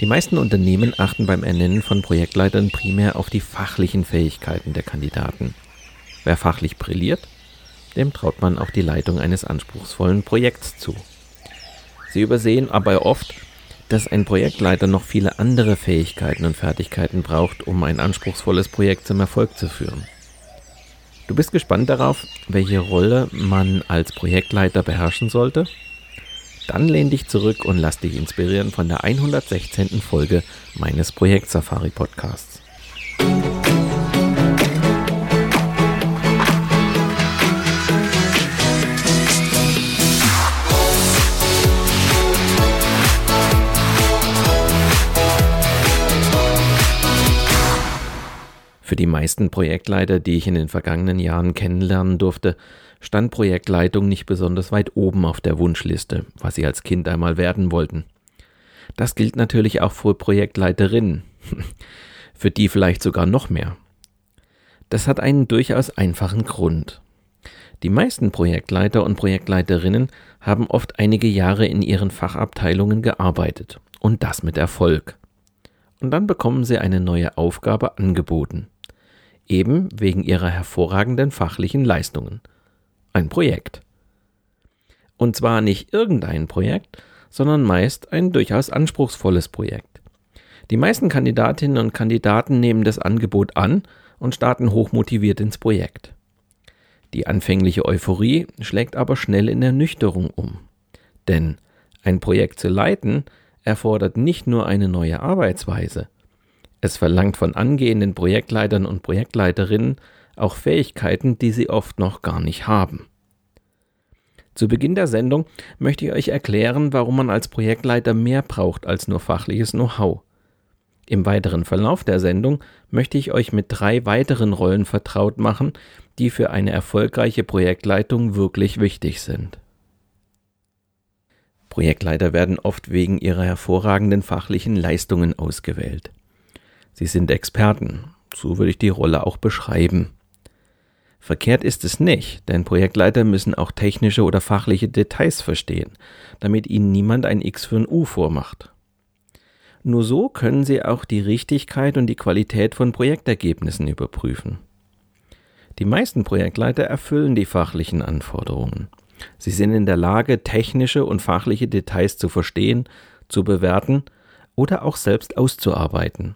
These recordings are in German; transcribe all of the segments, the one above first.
Die meisten Unternehmen achten beim Ernennen von Projektleitern primär auf die fachlichen Fähigkeiten der Kandidaten. Wer fachlich brilliert, dem traut man auch die Leitung eines anspruchsvollen Projekts zu. Sie übersehen aber oft, dass ein Projektleiter noch viele andere Fähigkeiten und Fertigkeiten braucht, um ein anspruchsvolles Projekt zum Erfolg zu führen. Du bist gespannt darauf, welche Rolle man als Projektleiter beherrschen sollte? Dann lehn dich zurück und lass dich inspirieren von der 116. Folge meines Projekt Safari Podcasts. Für die meisten Projektleiter, die ich in den vergangenen Jahren kennenlernen durfte, stand Projektleitung nicht besonders weit oben auf der Wunschliste, was sie als Kind einmal werden wollten. Das gilt natürlich auch für Projektleiterinnen, für die vielleicht sogar noch mehr. Das hat einen durchaus einfachen Grund. Die meisten Projektleiter und Projektleiterinnen haben oft einige Jahre in ihren Fachabteilungen gearbeitet und das mit Erfolg. Und dann bekommen sie eine neue Aufgabe angeboten, eben wegen ihrer hervorragenden fachlichen Leistungen ein Projekt. Und zwar nicht irgendein Projekt, sondern meist ein durchaus anspruchsvolles Projekt. Die meisten Kandidatinnen und Kandidaten nehmen das Angebot an und starten hochmotiviert ins Projekt. Die anfängliche Euphorie schlägt aber schnell in Ernüchterung um. Denn ein Projekt zu leiten erfordert nicht nur eine neue Arbeitsweise, es verlangt von angehenden Projektleitern und Projektleiterinnen auch Fähigkeiten, die sie oft noch gar nicht haben. Zu Beginn der Sendung möchte ich euch erklären, warum man als Projektleiter mehr braucht als nur fachliches Know-how. Im weiteren Verlauf der Sendung möchte ich euch mit drei weiteren Rollen vertraut machen, die für eine erfolgreiche Projektleitung wirklich wichtig sind. Projektleiter werden oft wegen ihrer hervorragenden fachlichen Leistungen ausgewählt. Sie sind Experten, so würde ich die Rolle auch beschreiben. Verkehrt ist es nicht, denn Projektleiter müssen auch technische oder fachliche Details verstehen, damit ihnen niemand ein X für ein U vormacht. Nur so können sie auch die Richtigkeit und die Qualität von Projektergebnissen überprüfen. Die meisten Projektleiter erfüllen die fachlichen Anforderungen. Sie sind in der Lage, technische und fachliche Details zu verstehen, zu bewerten oder auch selbst auszuarbeiten.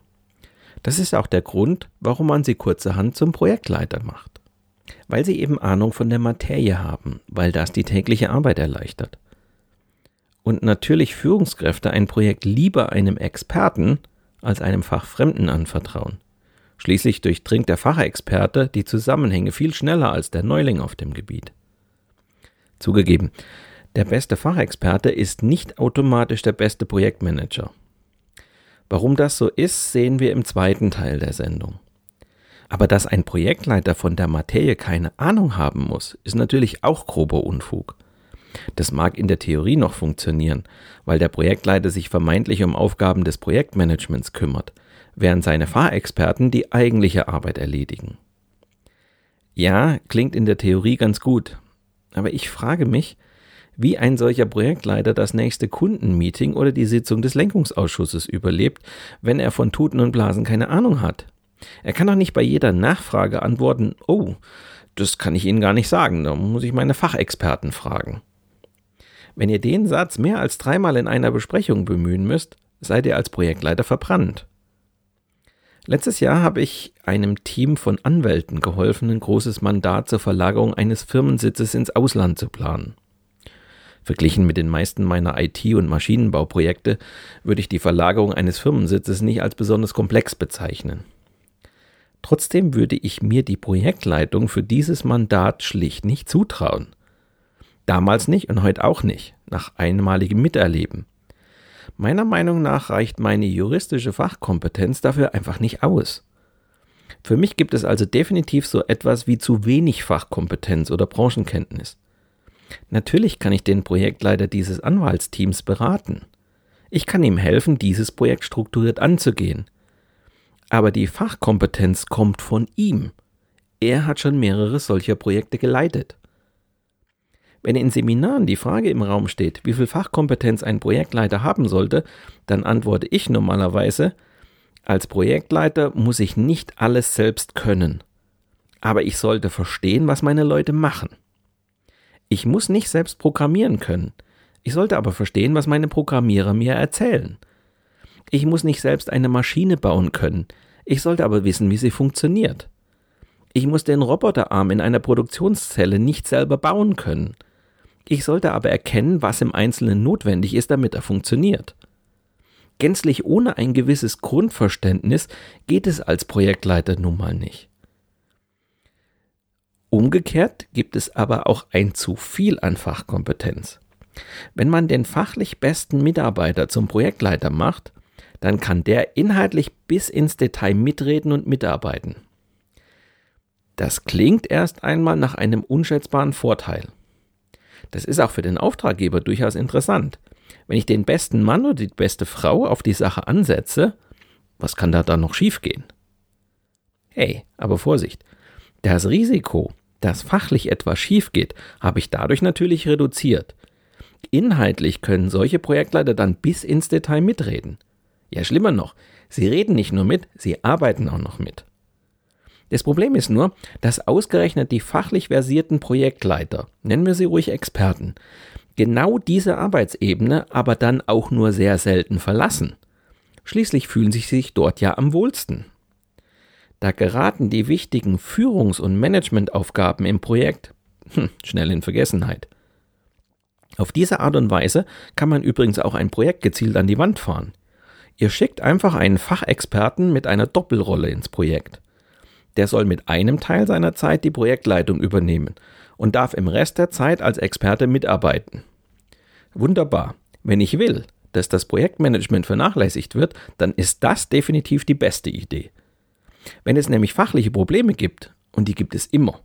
Das ist auch der Grund, warum man sie kurzerhand zum Projektleiter macht weil sie eben Ahnung von der Materie haben, weil das die tägliche Arbeit erleichtert. Und natürlich Führungskräfte ein Projekt lieber einem Experten als einem Fachfremden anvertrauen. Schließlich durchdringt der Fachexperte die Zusammenhänge viel schneller als der Neuling auf dem Gebiet. Zugegeben, der beste Fachexperte ist nicht automatisch der beste Projektmanager. Warum das so ist, sehen wir im zweiten Teil der Sendung. Aber dass ein Projektleiter von der Materie keine Ahnung haben muss, ist natürlich auch grober Unfug. Das mag in der Theorie noch funktionieren, weil der Projektleiter sich vermeintlich um Aufgaben des Projektmanagements kümmert, während seine Fahrexperten die eigentliche Arbeit erledigen. Ja, klingt in der Theorie ganz gut, aber ich frage mich, wie ein solcher Projektleiter das nächste Kundenmeeting oder die Sitzung des Lenkungsausschusses überlebt, wenn er von Tuten und Blasen keine Ahnung hat. Er kann doch nicht bei jeder Nachfrage antworten, oh, das kann ich Ihnen gar nicht sagen, da muss ich meine Fachexperten fragen. Wenn ihr den Satz mehr als dreimal in einer Besprechung bemühen müsst, seid ihr als Projektleiter verbrannt. Letztes Jahr habe ich einem Team von Anwälten geholfen, ein großes Mandat zur Verlagerung eines Firmensitzes ins Ausland zu planen. Verglichen mit den meisten meiner IT- und Maschinenbauprojekte würde ich die Verlagerung eines Firmensitzes nicht als besonders komplex bezeichnen. Trotzdem würde ich mir die Projektleitung für dieses Mandat schlicht nicht zutrauen. Damals nicht und heute auch nicht, nach einmaligem Miterleben. Meiner Meinung nach reicht meine juristische Fachkompetenz dafür einfach nicht aus. Für mich gibt es also definitiv so etwas wie zu wenig Fachkompetenz oder Branchenkenntnis. Natürlich kann ich den Projektleiter dieses Anwaltsteams beraten. Ich kann ihm helfen, dieses Projekt strukturiert anzugehen. Aber die Fachkompetenz kommt von ihm. Er hat schon mehrere solcher Projekte geleitet. Wenn in Seminaren die Frage im Raum steht, wie viel Fachkompetenz ein Projektleiter haben sollte, dann antworte ich normalerweise, als Projektleiter muss ich nicht alles selbst können. Aber ich sollte verstehen, was meine Leute machen. Ich muss nicht selbst programmieren können. Ich sollte aber verstehen, was meine Programmierer mir erzählen. Ich muss nicht selbst eine Maschine bauen können. Ich sollte aber wissen, wie sie funktioniert. Ich muss den Roboterarm in einer Produktionszelle nicht selber bauen können. Ich sollte aber erkennen, was im Einzelnen notwendig ist, damit er funktioniert. Gänzlich ohne ein gewisses Grundverständnis geht es als Projektleiter nun mal nicht. Umgekehrt gibt es aber auch ein zu viel an Fachkompetenz. Wenn man den fachlich besten Mitarbeiter zum Projektleiter macht, dann kann der inhaltlich bis ins Detail mitreden und mitarbeiten. Das klingt erst einmal nach einem unschätzbaren Vorteil. Das ist auch für den Auftraggeber durchaus interessant. Wenn ich den besten Mann oder die beste Frau auf die Sache ansetze, was kann da dann noch schiefgehen? Hey, aber Vorsicht. Das Risiko, dass fachlich etwas schief geht, habe ich dadurch natürlich reduziert. Inhaltlich können solche Projektleiter dann bis ins Detail mitreden. Ja, schlimmer noch, sie reden nicht nur mit, sie arbeiten auch noch mit. Das Problem ist nur, dass ausgerechnet die fachlich versierten Projektleiter, nennen wir sie ruhig Experten, genau diese Arbeitsebene aber dann auch nur sehr selten verlassen. Schließlich fühlen sie sich dort ja am wohlsten. Da geraten die wichtigen Führungs- und Managementaufgaben im Projekt hm, schnell in Vergessenheit. Auf diese Art und Weise kann man übrigens auch ein Projekt gezielt an die Wand fahren. Ihr schickt einfach einen Fachexperten mit einer Doppelrolle ins Projekt der soll mit einem Teil seiner Zeit die Projektleitung übernehmen und darf im Rest der Zeit als Experte mitarbeiten. Wunderbar. Wenn ich will, dass das Projektmanagement vernachlässigt wird, dann ist das definitiv die beste Idee. Wenn es nämlich fachliche Probleme gibt, und die gibt es immer,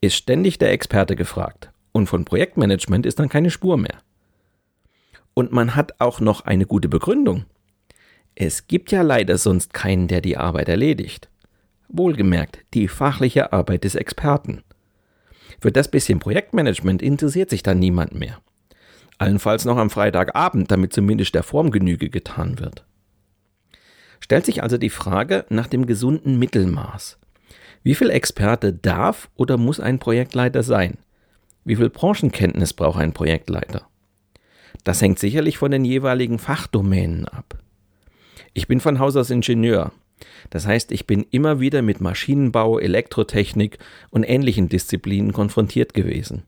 ist ständig der Experte gefragt, und von Projektmanagement ist dann keine Spur mehr. Und man hat auch noch eine gute Begründung. Es gibt ja leider sonst keinen, der die Arbeit erledigt. Wohlgemerkt, die fachliche Arbeit des Experten. Für das bisschen Projektmanagement interessiert sich dann niemand mehr. Allenfalls noch am Freitagabend, damit zumindest der Form Genüge getan wird. Stellt sich also die Frage nach dem gesunden Mittelmaß. Wie viel Experte darf oder muss ein Projektleiter sein? Wie viel Branchenkenntnis braucht ein Projektleiter? Das hängt sicherlich von den jeweiligen Fachdomänen ab. Ich bin von Haus aus Ingenieur das heißt, ich bin immer wieder mit Maschinenbau, Elektrotechnik und ähnlichen Disziplinen konfrontiert gewesen.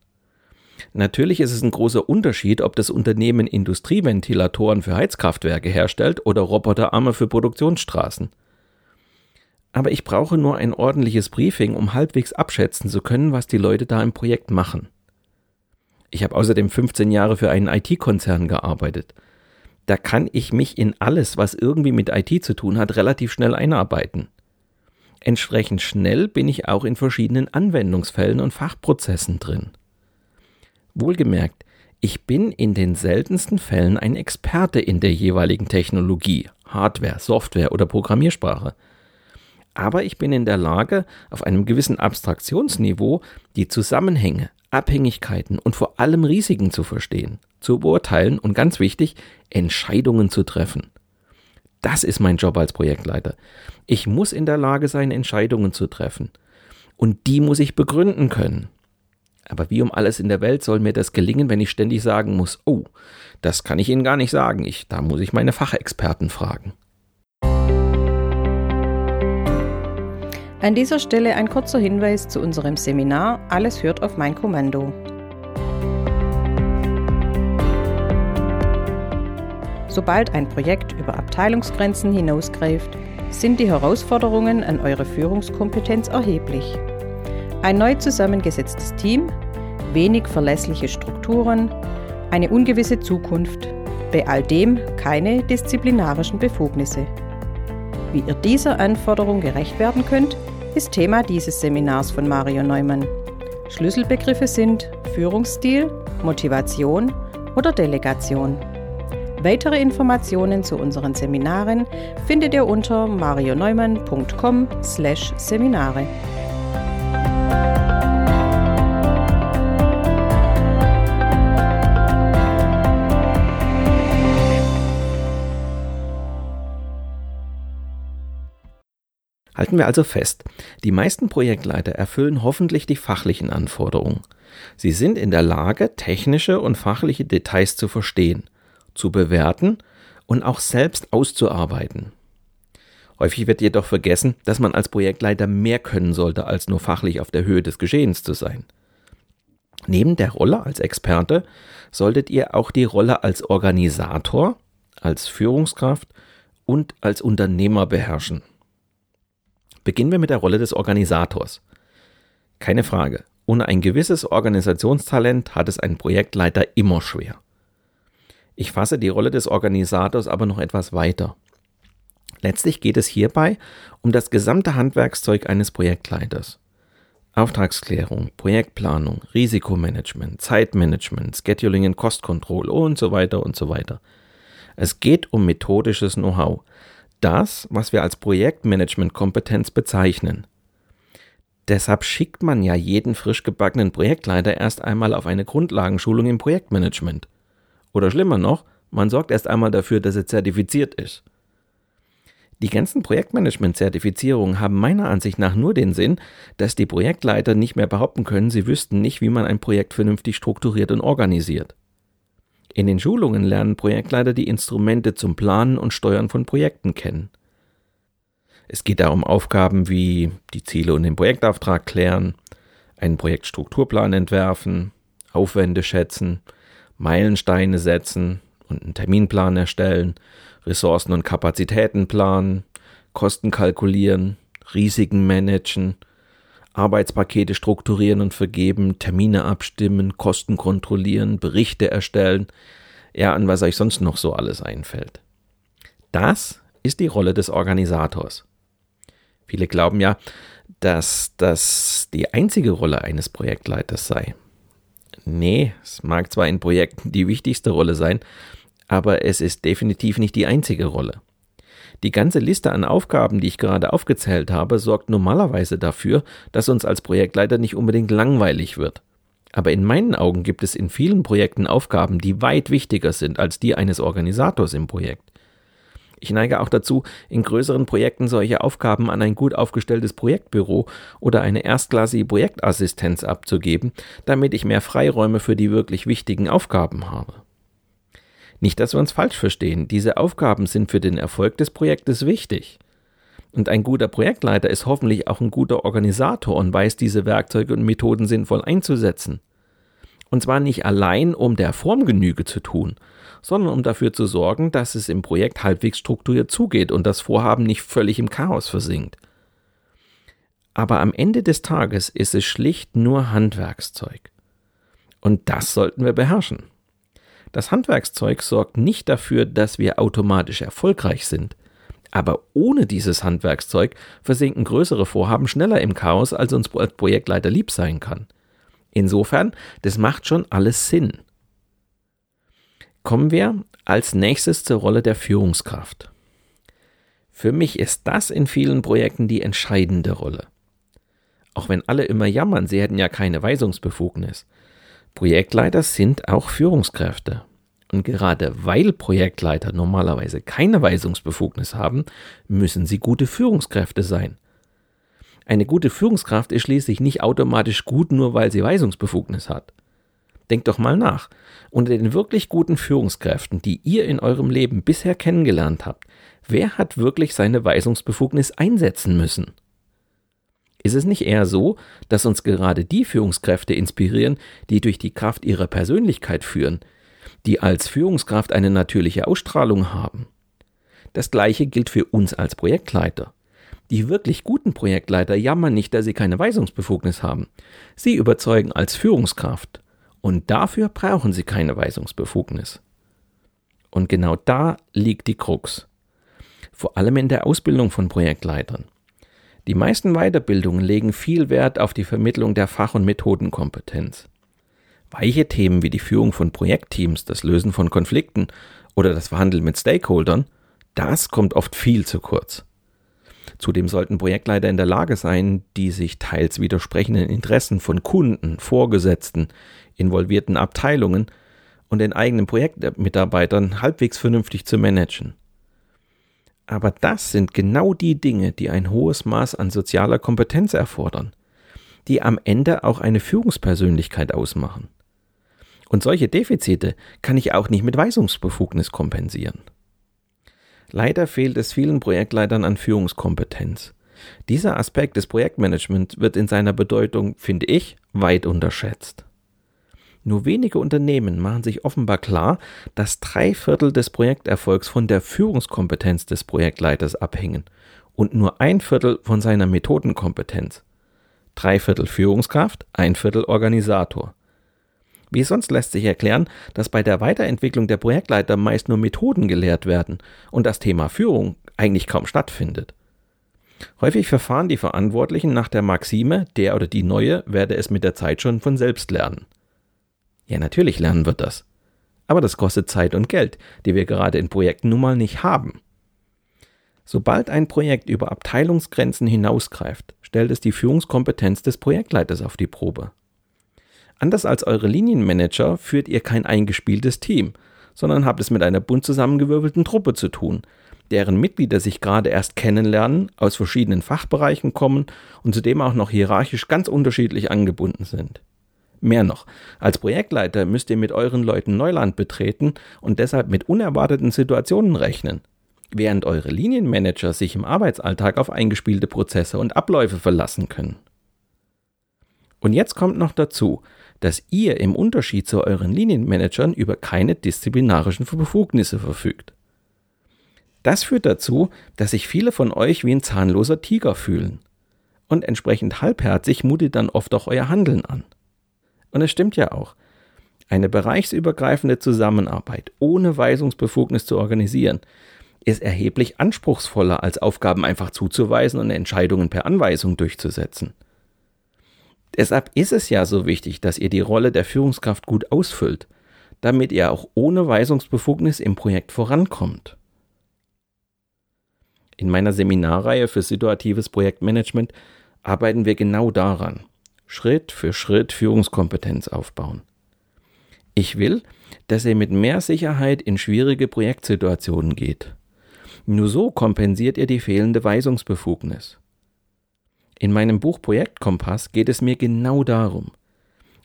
Natürlich ist es ein großer Unterschied, ob das Unternehmen Industrieventilatoren für Heizkraftwerke herstellt oder Roboterarme für Produktionsstraßen. Aber ich brauche nur ein ordentliches Briefing, um halbwegs abschätzen zu können, was die Leute da im Projekt machen. Ich habe außerdem 15 Jahre für einen IT-Konzern gearbeitet da kann ich mich in alles, was irgendwie mit IT zu tun hat, relativ schnell einarbeiten. Entsprechend schnell bin ich auch in verschiedenen Anwendungsfällen und Fachprozessen drin. Wohlgemerkt, ich bin in den seltensten Fällen ein Experte in der jeweiligen Technologie, Hardware, Software oder Programmiersprache. Aber ich bin in der Lage, auf einem gewissen Abstraktionsniveau die Zusammenhänge, Abhängigkeiten und vor allem Risiken zu verstehen, zu beurteilen und ganz wichtig, Entscheidungen zu treffen. Das ist mein Job als Projektleiter. Ich muss in der Lage sein, Entscheidungen zu treffen. Und die muss ich begründen können. Aber wie um alles in der Welt soll mir das gelingen, wenn ich ständig sagen muss, oh, das kann ich Ihnen gar nicht sagen, ich, da muss ich meine Fachexperten fragen. An dieser Stelle ein kurzer Hinweis zu unserem Seminar Alles hört auf mein Kommando. Sobald ein Projekt über Abteilungsgrenzen hinausgreift, sind die Herausforderungen an eure Führungskompetenz erheblich. Ein neu zusammengesetztes Team, wenig verlässliche Strukturen, eine ungewisse Zukunft bei all dem keine disziplinarischen Befugnisse. Wie ihr dieser Anforderung gerecht werden könnt, ist Thema dieses Seminars von Mario Neumann. Schlüsselbegriffe sind Führungsstil, Motivation oder Delegation. Weitere Informationen zu unseren Seminaren findet ihr unter marioneumann.com/seminare. Halten wir also fest, die meisten Projektleiter erfüllen hoffentlich die fachlichen Anforderungen. Sie sind in der Lage, technische und fachliche Details zu verstehen, zu bewerten und auch selbst auszuarbeiten. Häufig wird jedoch vergessen, dass man als Projektleiter mehr können sollte, als nur fachlich auf der Höhe des Geschehens zu sein. Neben der Rolle als Experte solltet ihr auch die Rolle als Organisator, als Führungskraft und als Unternehmer beherrschen. Beginnen wir mit der Rolle des Organisators. Keine Frage, ohne ein gewisses Organisationstalent hat es ein Projektleiter immer schwer. Ich fasse die Rolle des Organisators aber noch etwas weiter. Letztlich geht es hierbei um das gesamte Handwerkszeug eines Projektleiters. Auftragsklärung, Projektplanung, Risikomanagement, Zeitmanagement, Scheduling und Cost und so weiter und so weiter. Es geht um methodisches Know-how, das, was wir als Projektmanagement-Kompetenz bezeichnen. Deshalb schickt man ja jeden frisch gebackenen Projektleiter erst einmal auf eine Grundlagenschulung im Projektmanagement. Oder schlimmer noch, man sorgt erst einmal dafür, dass er zertifiziert ist. Die ganzen Projektmanagement-Zertifizierungen haben meiner Ansicht nach nur den Sinn, dass die Projektleiter nicht mehr behaupten können, sie wüssten nicht, wie man ein Projekt vernünftig strukturiert und organisiert. In den Schulungen lernen Projektleiter die Instrumente zum Planen und Steuern von Projekten kennen. Es geht darum Aufgaben wie die Ziele und den Projektauftrag klären, einen Projektstrukturplan entwerfen, Aufwände schätzen, Meilensteine setzen und einen Terminplan erstellen, Ressourcen und Kapazitäten planen, Kosten kalkulieren, Risiken managen, Arbeitspakete strukturieren und vergeben, Termine abstimmen, Kosten kontrollieren, Berichte erstellen, ja, an was euch sonst noch so alles einfällt. Das ist die Rolle des Organisators. Viele glauben ja, dass das die einzige Rolle eines Projektleiters sei. Nee, es mag zwar in Projekten die wichtigste Rolle sein, aber es ist definitiv nicht die einzige Rolle. Die ganze Liste an Aufgaben, die ich gerade aufgezählt habe, sorgt normalerweise dafür, dass uns als Projektleiter nicht unbedingt langweilig wird. Aber in meinen Augen gibt es in vielen Projekten Aufgaben, die weit wichtiger sind als die eines Organisators im Projekt. Ich neige auch dazu, in größeren Projekten solche Aufgaben an ein gut aufgestelltes Projektbüro oder eine erstklassige Projektassistenz abzugeben, damit ich mehr Freiräume für die wirklich wichtigen Aufgaben habe. Nicht, dass wir uns falsch verstehen, diese Aufgaben sind für den Erfolg des Projektes wichtig. Und ein guter Projektleiter ist hoffentlich auch ein guter Organisator und weiß diese Werkzeuge und Methoden sinnvoll einzusetzen. Und zwar nicht allein, um der Form Genüge zu tun, sondern um dafür zu sorgen, dass es im Projekt halbwegs strukturiert zugeht und das Vorhaben nicht völlig im Chaos versinkt. Aber am Ende des Tages ist es schlicht nur Handwerkszeug. Und das sollten wir beherrschen. Das Handwerkszeug sorgt nicht dafür, dass wir automatisch erfolgreich sind. Aber ohne dieses Handwerkszeug versinken größere Vorhaben schneller im Chaos, als uns als Projektleiter lieb sein kann. Insofern, das macht schon alles Sinn. Kommen wir als nächstes zur Rolle der Führungskraft. Für mich ist das in vielen Projekten die entscheidende Rolle. Auch wenn alle immer jammern, sie hätten ja keine Weisungsbefugnis. Projektleiter sind auch Führungskräfte. Und gerade weil Projektleiter normalerweise keine Weisungsbefugnis haben, müssen sie gute Führungskräfte sein. Eine gute Führungskraft ist schließlich nicht automatisch gut, nur weil sie Weisungsbefugnis hat. Denkt doch mal nach. Unter den wirklich guten Führungskräften, die ihr in eurem Leben bisher kennengelernt habt, wer hat wirklich seine Weisungsbefugnis einsetzen müssen? Ist es nicht eher so, dass uns gerade die Führungskräfte inspirieren, die durch die Kraft ihrer Persönlichkeit führen, die als Führungskraft eine natürliche Ausstrahlung haben? Das gleiche gilt für uns als Projektleiter. Die wirklich guten Projektleiter jammern nicht, dass sie keine Weisungsbefugnis haben. Sie überzeugen als Führungskraft. Und dafür brauchen sie keine Weisungsbefugnis. Und genau da liegt die Krux. Vor allem in der Ausbildung von Projektleitern. Die meisten Weiterbildungen legen viel Wert auf die Vermittlung der Fach- und Methodenkompetenz. Weiche Themen wie die Führung von Projektteams, das Lösen von Konflikten oder das Verhandeln mit Stakeholdern, das kommt oft viel zu kurz. Zudem sollten Projektleiter in der Lage sein, die sich teils widersprechenden Interessen von Kunden, Vorgesetzten, involvierten Abteilungen und den eigenen Projektmitarbeitern halbwegs vernünftig zu managen. Aber das sind genau die Dinge, die ein hohes Maß an sozialer Kompetenz erfordern, die am Ende auch eine Führungspersönlichkeit ausmachen. Und solche Defizite kann ich auch nicht mit Weisungsbefugnis kompensieren. Leider fehlt es vielen Projektleitern an Führungskompetenz. Dieser Aspekt des Projektmanagements wird in seiner Bedeutung, finde ich, weit unterschätzt. Nur wenige Unternehmen machen sich offenbar klar, dass drei Viertel des Projekterfolgs von der Führungskompetenz des Projektleiters abhängen und nur ein Viertel von seiner Methodenkompetenz. Drei Viertel Führungskraft, ein Viertel Organisator. Wie sonst lässt sich erklären, dass bei der Weiterentwicklung der Projektleiter meist nur Methoden gelehrt werden und das Thema Führung eigentlich kaum stattfindet. Häufig verfahren die Verantwortlichen nach der Maxime, der oder die Neue werde es mit der Zeit schon von selbst lernen. Ja, natürlich lernen wird das. Aber das kostet Zeit und Geld, die wir gerade in Projekten nun mal nicht haben. Sobald ein Projekt über Abteilungsgrenzen hinausgreift, stellt es die Führungskompetenz des Projektleiters auf die Probe. Anders als eure Linienmanager führt ihr kein eingespieltes Team, sondern habt es mit einer bunt zusammengewürfelten Truppe zu tun, deren Mitglieder sich gerade erst kennenlernen, aus verschiedenen Fachbereichen kommen und zudem auch noch hierarchisch ganz unterschiedlich angebunden sind. Mehr noch, als Projektleiter müsst ihr mit euren Leuten Neuland betreten und deshalb mit unerwarteten Situationen rechnen, während eure Linienmanager sich im Arbeitsalltag auf eingespielte Prozesse und Abläufe verlassen können. Und jetzt kommt noch dazu, dass ihr im Unterschied zu euren Linienmanagern über keine disziplinarischen Befugnisse verfügt. Das führt dazu, dass sich viele von euch wie ein zahnloser Tiger fühlen. Und entsprechend halbherzig mutet dann oft auch euer Handeln an. Und es stimmt ja auch. Eine bereichsübergreifende Zusammenarbeit ohne Weisungsbefugnis zu organisieren, ist erheblich anspruchsvoller, als Aufgaben einfach zuzuweisen und Entscheidungen per Anweisung durchzusetzen. Deshalb ist es ja so wichtig, dass ihr die Rolle der Führungskraft gut ausfüllt, damit ihr auch ohne Weisungsbefugnis im Projekt vorankommt. In meiner Seminarreihe für situatives Projektmanagement arbeiten wir genau daran. Schritt für Schritt Führungskompetenz aufbauen. Ich will, dass ihr mit mehr Sicherheit in schwierige Projektsituationen geht. Nur so kompensiert ihr die fehlende Weisungsbefugnis. In meinem Buch Projektkompass geht es mir genau darum.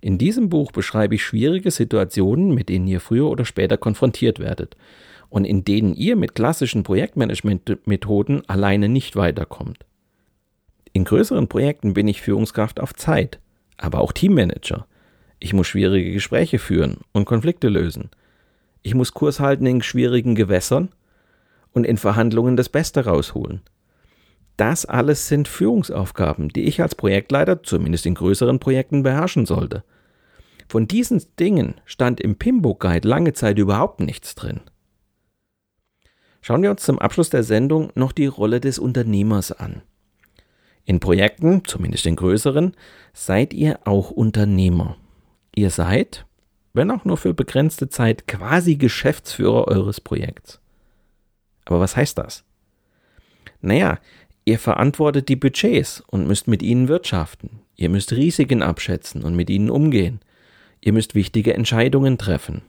In diesem Buch beschreibe ich schwierige Situationen, mit denen ihr früher oder später konfrontiert werdet und in denen ihr mit klassischen Projektmanagementmethoden alleine nicht weiterkommt. In größeren Projekten bin ich Führungskraft auf Zeit, aber auch Teammanager. Ich muss schwierige Gespräche führen und Konflikte lösen. Ich muss Kurs halten in schwierigen Gewässern und in Verhandlungen das Beste rausholen. Das alles sind Führungsaufgaben, die ich als Projektleiter zumindest in größeren Projekten beherrschen sollte. Von diesen Dingen stand im Pimbo Guide lange Zeit überhaupt nichts drin. Schauen wir uns zum Abschluss der Sendung noch die Rolle des Unternehmers an. In Projekten, zumindest in größeren, seid ihr auch Unternehmer. Ihr seid, wenn auch nur für begrenzte Zeit, quasi Geschäftsführer eures Projekts. Aber was heißt das? Naja, ihr verantwortet die Budgets und müsst mit ihnen wirtschaften. Ihr müsst Risiken abschätzen und mit ihnen umgehen. Ihr müsst wichtige Entscheidungen treffen.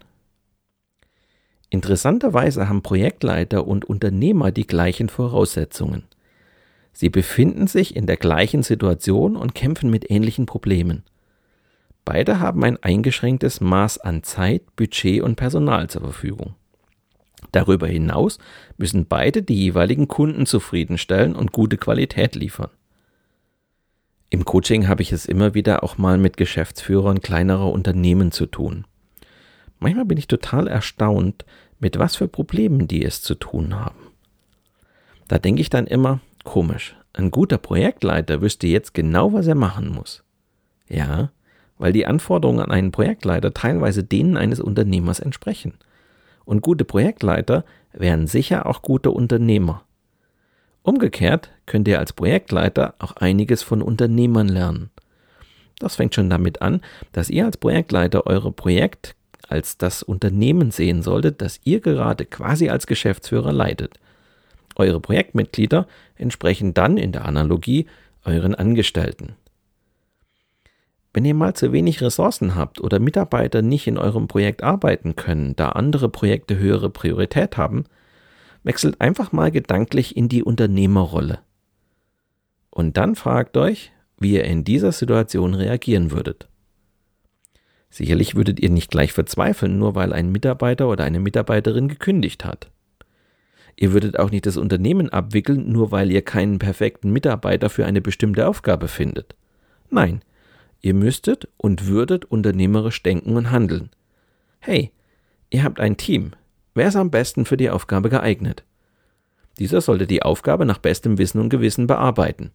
Interessanterweise haben Projektleiter und Unternehmer die gleichen Voraussetzungen. Sie befinden sich in der gleichen Situation und kämpfen mit ähnlichen Problemen. Beide haben ein eingeschränktes Maß an Zeit, Budget und Personal zur Verfügung. Darüber hinaus müssen beide die jeweiligen Kunden zufriedenstellen und gute Qualität liefern. Im Coaching habe ich es immer wieder auch mal mit Geschäftsführern kleinerer Unternehmen zu tun. Manchmal bin ich total erstaunt, mit was für Problemen die es zu tun haben. Da denke ich dann immer, Komisch. Ein guter Projektleiter wüsste jetzt genau, was er machen muss. Ja, weil die Anforderungen an einen Projektleiter teilweise denen eines Unternehmers entsprechen. Und gute Projektleiter wären sicher auch gute Unternehmer. Umgekehrt könnt ihr als Projektleiter auch einiges von Unternehmern lernen. Das fängt schon damit an, dass ihr als Projektleiter eure Projekt als das Unternehmen sehen solltet, das ihr gerade quasi als Geschäftsführer leitet. Eure Projektmitglieder entsprechen dann in der Analogie euren Angestellten. Wenn ihr mal zu wenig Ressourcen habt oder Mitarbeiter nicht in eurem Projekt arbeiten können, da andere Projekte höhere Priorität haben, wechselt einfach mal gedanklich in die Unternehmerrolle. Und dann fragt euch, wie ihr in dieser Situation reagieren würdet. Sicherlich würdet ihr nicht gleich verzweifeln, nur weil ein Mitarbeiter oder eine Mitarbeiterin gekündigt hat. Ihr würdet auch nicht das Unternehmen abwickeln, nur weil ihr keinen perfekten Mitarbeiter für eine bestimmte Aufgabe findet. Nein, ihr müsstet und würdet unternehmerisch denken und handeln. Hey, ihr habt ein Team. Wer ist am besten für die Aufgabe geeignet? Dieser sollte die Aufgabe nach bestem Wissen und Gewissen bearbeiten.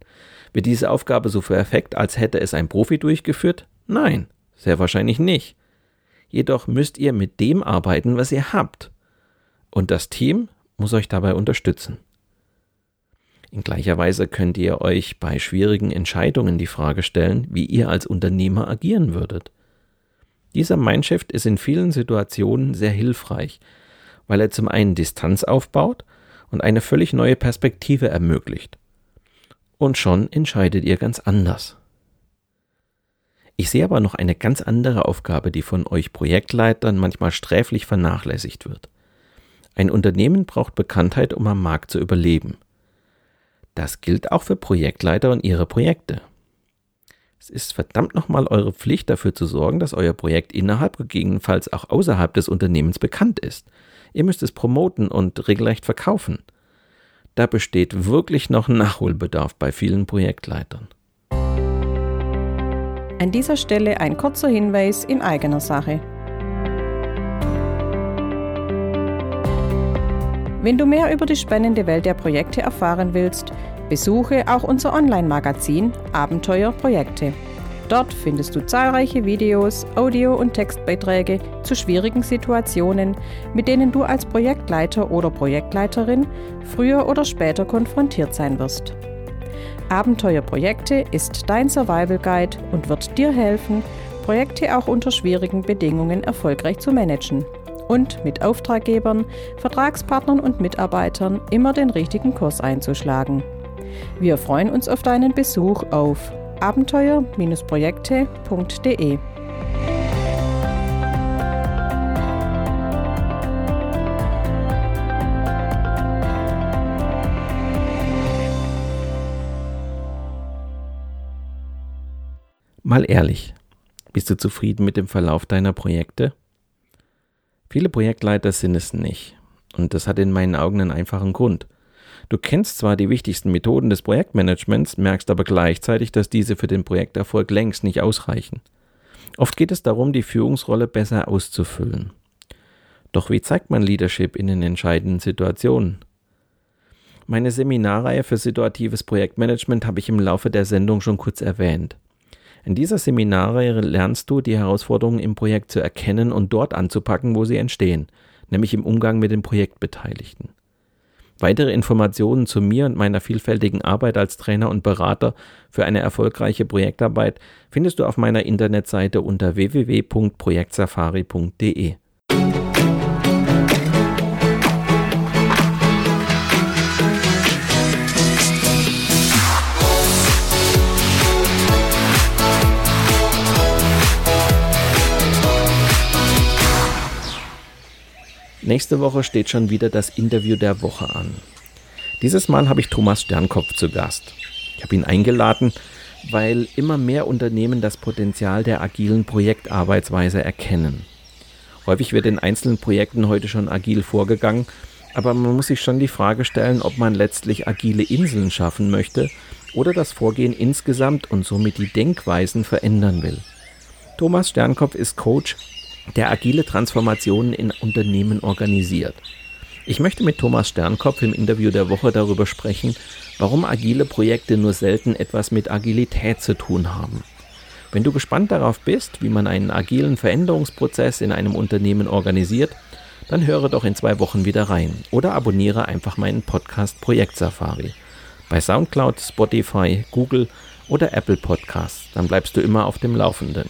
Wird diese Aufgabe so perfekt, als hätte es ein Profi durchgeführt? Nein. Sehr wahrscheinlich nicht. Jedoch müsst ihr mit dem arbeiten, was ihr habt. Und das Team muss euch dabei unterstützen. In gleicher Weise könnt ihr euch bei schwierigen Entscheidungen die Frage stellen, wie ihr als Unternehmer agieren würdet. Dieser Mindshift ist in vielen Situationen sehr hilfreich, weil er zum einen Distanz aufbaut und eine völlig neue Perspektive ermöglicht. Und schon entscheidet ihr ganz anders. Ich sehe aber noch eine ganz andere Aufgabe, die von euch Projektleitern manchmal sträflich vernachlässigt wird. Ein Unternehmen braucht Bekanntheit, um am Markt zu überleben. Das gilt auch für Projektleiter und ihre Projekte. Es ist verdammt nochmal eure Pflicht dafür zu sorgen, dass euer Projekt innerhalb, gegebenenfalls auch außerhalb des Unternehmens bekannt ist. Ihr müsst es promoten und regelrecht verkaufen. Da besteht wirklich noch Nachholbedarf bei vielen Projektleitern. An dieser Stelle ein kurzer Hinweis in eigener Sache. Wenn du mehr über die spannende Welt der Projekte erfahren willst, besuche auch unser Online-Magazin Abenteuer Projekte. Dort findest du zahlreiche Videos, Audio- und Textbeiträge zu schwierigen Situationen, mit denen du als Projektleiter oder Projektleiterin früher oder später konfrontiert sein wirst. Abenteuerprojekte ist dein Survival Guide und wird dir helfen, Projekte auch unter schwierigen Bedingungen erfolgreich zu managen und mit Auftraggebern, Vertragspartnern und Mitarbeitern immer den richtigen Kurs einzuschlagen. Wir freuen uns auf deinen Besuch auf abenteuer-projekte.de. Mal ehrlich, bist du zufrieden mit dem Verlauf deiner Projekte? Viele Projektleiter sind es nicht. Und das hat in meinen Augen einen einfachen Grund. Du kennst zwar die wichtigsten Methoden des Projektmanagements, merkst aber gleichzeitig, dass diese für den Projekterfolg längst nicht ausreichen. Oft geht es darum, die Führungsrolle besser auszufüllen. Doch wie zeigt man Leadership in den entscheidenden Situationen? Meine Seminarreihe für situatives Projektmanagement habe ich im Laufe der Sendung schon kurz erwähnt. In dieser Seminarreihe lernst du, die Herausforderungen im Projekt zu erkennen und dort anzupacken, wo sie entstehen, nämlich im Umgang mit den Projektbeteiligten. Weitere Informationen zu mir und meiner vielfältigen Arbeit als Trainer und Berater für eine erfolgreiche Projektarbeit findest du auf meiner Internetseite unter www.projektsafari.de. Nächste Woche steht schon wieder das Interview der Woche an. Dieses Mal habe ich Thomas Sternkopf zu Gast. Ich habe ihn eingeladen, weil immer mehr Unternehmen das Potenzial der agilen Projektarbeitsweise erkennen. Häufig wird in einzelnen Projekten heute schon agil vorgegangen, aber man muss sich schon die Frage stellen, ob man letztlich agile Inseln schaffen möchte oder das Vorgehen insgesamt und somit die Denkweisen verändern will. Thomas Sternkopf ist Coach der agile Transformationen in Unternehmen organisiert. Ich möchte mit Thomas Sternkopf im Interview der Woche darüber sprechen, warum agile Projekte nur selten etwas mit Agilität zu tun haben. Wenn du gespannt darauf bist, wie man einen agilen Veränderungsprozess in einem Unternehmen organisiert, dann höre doch in zwei Wochen wieder rein oder abonniere einfach meinen Podcast Projekt Safari bei SoundCloud, Spotify, Google oder Apple Podcasts. Dann bleibst du immer auf dem Laufenden.